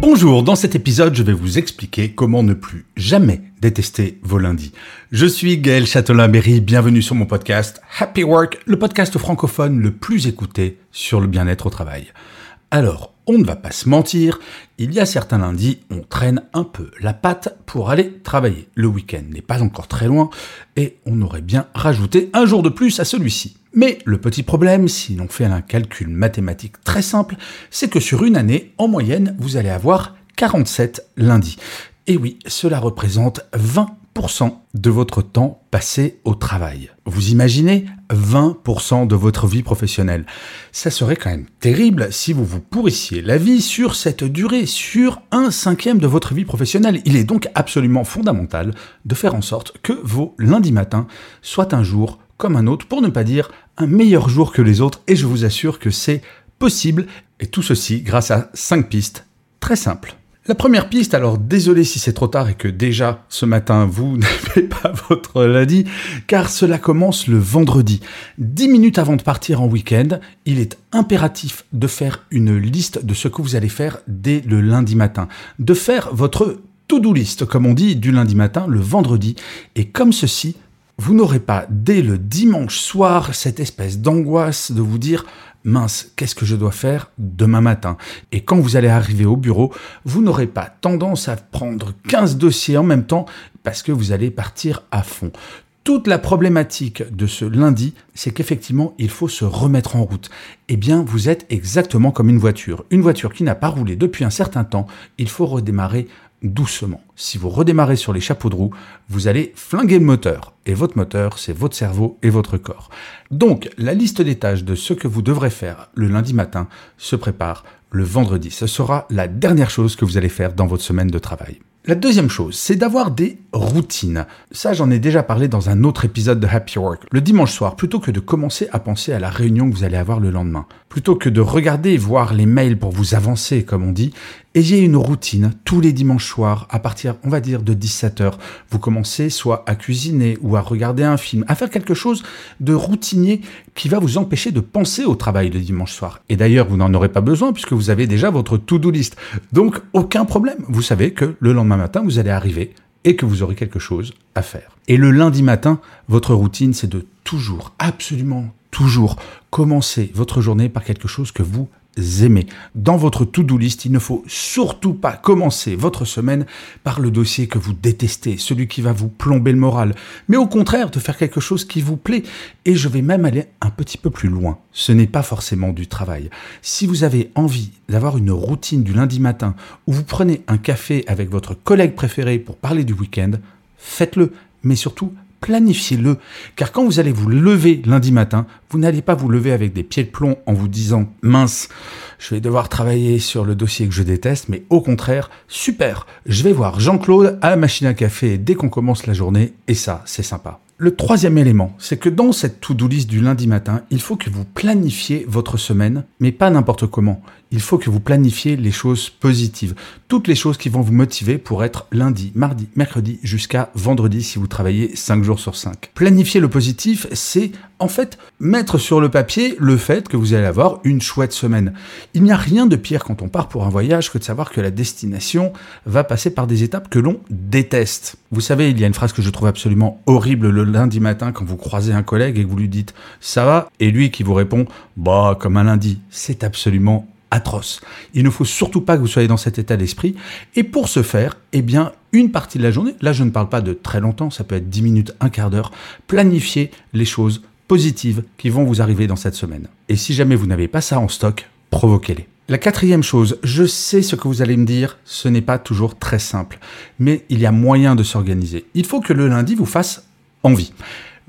Bonjour, dans cet épisode, je vais vous expliquer comment ne plus jamais détester vos lundis. Je suis Gaël Châtelain-Berry, bienvenue sur mon podcast Happy Work, le podcast francophone le plus écouté sur le bien-être au travail. Alors, on ne va pas se mentir, il y a certains lundis, on traîne un peu la patte pour aller travailler. Le week-end n'est pas encore très loin et on aurait bien rajouté un jour de plus à celui-ci. Mais le petit problème, si l'on fait un calcul mathématique très simple, c'est que sur une année, en moyenne, vous allez avoir 47 lundis. Et oui, cela représente 20 de votre temps passé au travail. Vous imaginez 20% de votre vie professionnelle. Ça serait quand même terrible si vous vous pourrissiez la vie sur cette durée, sur un cinquième de votre vie professionnelle. Il est donc absolument fondamental de faire en sorte que vos lundis matins soient un jour comme un autre, pour ne pas dire un meilleur jour que les autres, et je vous assure que c'est possible, et tout ceci grâce à 5 pistes très simples. La première piste, alors désolé si c'est trop tard et que déjà ce matin vous n'avez pas votre lundi, car cela commence le vendredi. Dix minutes avant de partir en week-end, il est impératif de faire une liste de ce que vous allez faire dès le lundi matin, de faire votre to-do list, comme on dit, du lundi matin, le vendredi, et comme ceci, vous n'aurez pas dès le dimanche soir cette espèce d'angoisse de vous dire mince, qu'est-ce que je dois faire demain matin? Et quand vous allez arriver au bureau, vous n'aurez pas tendance à prendre 15 dossiers en même temps parce que vous allez partir à fond. Toute la problématique de ce lundi, c'est qu'effectivement, il faut se remettre en route. Eh bien, vous êtes exactement comme une voiture. Une voiture qui n'a pas roulé depuis un certain temps, il faut redémarrer doucement. Si vous redémarrez sur les chapeaux de roue, vous allez flinguer le moteur. Et votre moteur, c'est votre cerveau et votre corps. Donc, la liste des tâches de ce que vous devrez faire le lundi matin se prépare le vendredi. Ce sera la dernière chose que vous allez faire dans votre semaine de travail. La deuxième chose, c'est d'avoir des routines. Ça, j'en ai déjà parlé dans un autre épisode de Happy Work. Le dimanche soir, plutôt que de commencer à penser à la réunion que vous allez avoir le lendemain, plutôt que de regarder et voir les mails pour vous avancer, comme on dit, ayez une routine tous les dimanches soirs à partir, on va dire, de 17h. Vous commencez soit à cuisiner ou à regarder un film, à faire quelque chose de routinier qui va vous empêcher de penser au travail le dimanche soir. Et d'ailleurs, vous n'en aurez pas besoin puisque vous avez déjà votre to-do list. Donc, aucun problème. Vous savez que le lendemain matin, vous allez arriver et que vous aurez quelque chose à faire. Et le lundi matin, votre routine, c'est de toujours, absolument toujours, commencer votre journée par quelque chose que vous aimez. Dans votre to-do list, il ne faut surtout pas commencer votre semaine par le dossier que vous détestez, celui qui va vous plomber le moral, mais au contraire de faire quelque chose qui vous plaît. Et je vais même aller un petit peu plus loin. Ce n'est pas forcément du travail. Si vous avez envie d'avoir une routine du lundi matin où vous prenez un café avec votre collègue préféré pour parler du week-end, faites-le, mais surtout planifiez-le. Car quand vous allez vous lever lundi matin, vous n'allez pas vous lever avec des pieds de plomb en vous disant mince, je vais devoir travailler sur le dossier que je déteste, mais au contraire, super, je vais voir Jean-Claude à la machine à café dès qu'on commence la journée, et ça, c'est sympa. Le troisième élément, c'est que dans cette to-do list du lundi matin, il faut que vous planifiez votre semaine, mais pas n'importe comment. Il faut que vous planifiez les choses positives, toutes les choses qui vont vous motiver pour être lundi, mardi, mercredi jusqu'à vendredi si vous travaillez 5 jours sur 5. Planifier le positif, c'est en fait mettre sur le papier le fait que vous allez avoir une chouette semaine. Il n'y a rien de pire quand on part pour un voyage que de savoir que la destination va passer par des étapes que l'on déteste. Vous savez, il y a une phrase que je trouve absolument horrible le lundi matin quand vous croisez un collègue et que vous lui dites ça va? Et lui qui vous répond bah comme un lundi. C'est absolument atroce. Il ne faut surtout pas que vous soyez dans cet état d'esprit. Et pour ce faire, eh bien, une partie de la journée, là je ne parle pas de très longtemps, ça peut être 10 minutes, un quart d'heure, planifiez les choses positives qui vont vous arriver dans cette semaine. Et si jamais vous n'avez pas ça en stock, provoquez-les. La quatrième chose, je sais ce que vous allez me dire, ce n'est pas toujours très simple, mais il y a moyen de s'organiser. Il faut que le lundi vous fasse envie.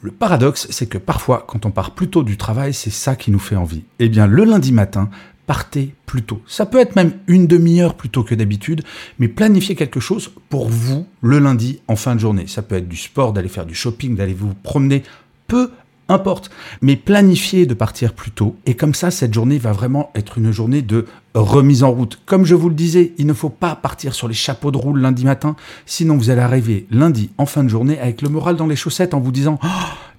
Le paradoxe, c'est que parfois, quand on part plus tôt du travail, c'est ça qui nous fait envie. Eh bien, le lundi matin, partez plus tôt. Ça peut être même une demi-heure plus tôt que d'habitude, mais planifiez quelque chose pour vous le lundi en fin de journée. Ça peut être du sport, d'aller faire du shopping, d'aller vous promener, peu importe. Mais planifiez de partir plus tôt et comme ça, cette journée va vraiment être une journée de remise en route. Comme je vous le disais, il ne faut pas partir sur les chapeaux de roue lundi matin, sinon vous allez arriver lundi en fin de journée avec le moral dans les chaussettes en vous disant oh,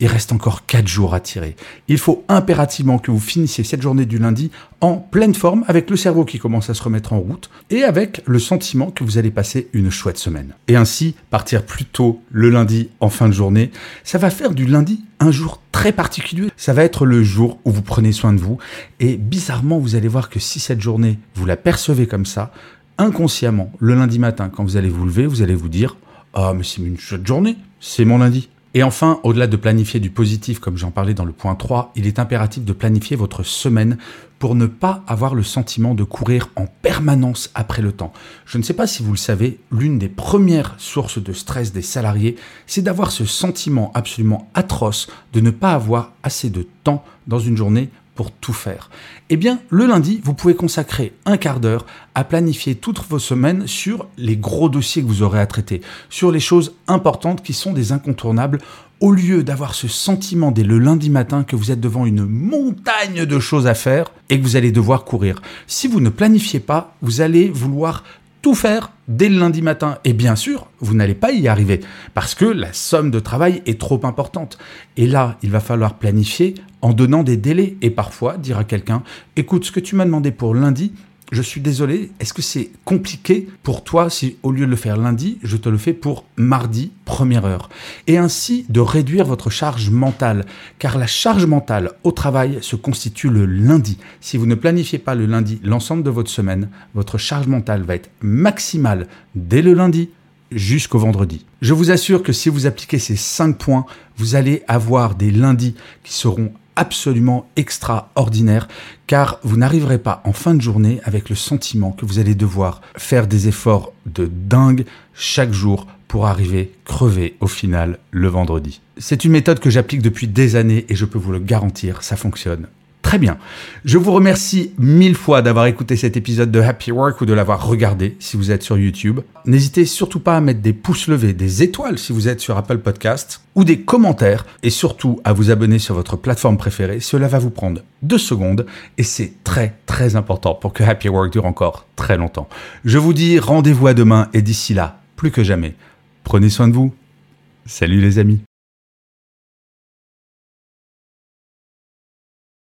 il reste encore 4 jours à tirer. Il faut impérativement que vous finissiez cette journée du lundi en pleine forme, avec le cerveau qui commence à se remettre en route, et avec le sentiment que vous allez passer une chouette semaine. Et ainsi, partir plus tôt le lundi en fin de journée, ça va faire du lundi un jour très particulier. Ça va être le jour où vous prenez soin de vous, et bizarrement, vous allez voir que si cette journée, vous la percevez comme ça, inconsciemment, le lundi matin, quand vous allez vous lever, vous allez vous dire, ah, mais c'est une chouette journée, c'est mon lundi. Et enfin, au-delà de planifier du positif, comme j'en parlais dans le point 3, il est impératif de planifier votre semaine pour ne pas avoir le sentiment de courir en permanence après le temps. Je ne sais pas si vous le savez, l'une des premières sources de stress des salariés, c'est d'avoir ce sentiment absolument atroce de ne pas avoir assez de temps dans une journée pour tout faire Eh bien, le lundi, vous pouvez consacrer un quart d'heure à planifier toutes vos semaines sur les gros dossiers que vous aurez à traiter, sur les choses importantes qui sont des incontournables, au lieu d'avoir ce sentiment dès le lundi matin que vous êtes devant une montagne de choses à faire et que vous allez devoir courir. Si vous ne planifiez pas, vous allez vouloir tout faire dès le lundi matin. Et bien sûr, vous n'allez pas y arriver parce que la somme de travail est trop importante. Et là, il va falloir planifier en donnant des délais et parfois dire à quelqu'un, écoute, ce que tu m'as demandé pour lundi, je suis désolé, est-ce que c'est compliqué pour toi si au lieu de le faire lundi, je te le fais pour mardi, première heure? Et ainsi de réduire votre charge mentale, car la charge mentale au travail se constitue le lundi. Si vous ne planifiez pas le lundi l'ensemble de votre semaine, votre charge mentale va être maximale dès le lundi jusqu'au vendredi. Je vous assure que si vous appliquez ces 5 points, vous allez avoir des lundis qui seront absolument extraordinaire car vous n'arriverez pas en fin de journée avec le sentiment que vous allez devoir faire des efforts de dingue chaque jour pour arriver crevé au final le vendredi. C'est une méthode que j'applique depuis des années et je peux vous le garantir, ça fonctionne Très bien. Je vous remercie mille fois d'avoir écouté cet épisode de Happy Work ou de l'avoir regardé si vous êtes sur YouTube. N'hésitez surtout pas à mettre des pouces levés, des étoiles si vous êtes sur Apple Podcast ou des commentaires et surtout à vous abonner sur votre plateforme préférée. Cela va vous prendre deux secondes et c'est très très important pour que Happy Work dure encore très longtemps. Je vous dis rendez-vous à demain et d'ici là, plus que jamais, prenez soin de vous. Salut les amis.